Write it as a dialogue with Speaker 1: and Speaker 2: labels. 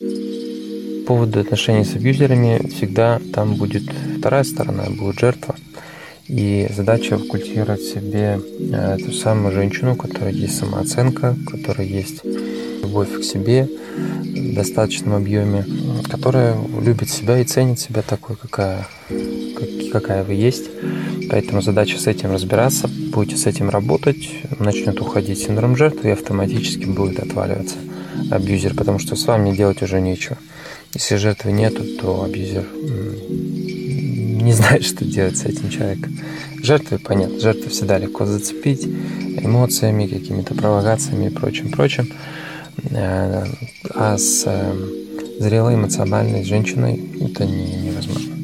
Speaker 1: По поводу отношений с абьюзерами всегда там будет вторая сторона, будет жертва. И задача культивировать себе э, самую женщину, у которой есть самооценка, у которой есть любовь к себе в достаточном объеме, которая любит себя и ценит себя такой, какая, какая вы есть. Поэтому задача с этим разбираться, будете с этим работать, начнет уходить синдром жертвы и автоматически будет отваливаться абьюзер, потому что с вами делать уже нечего. Если жертвы нету, то абьюзер не знает, что делать с этим человеком. Жертвы, понятно, жертвы всегда легко зацепить эмоциями, какими-то провокациями и прочим, прочим. Э, а с э, зрелой эмоциональной женщиной это не, невозможно.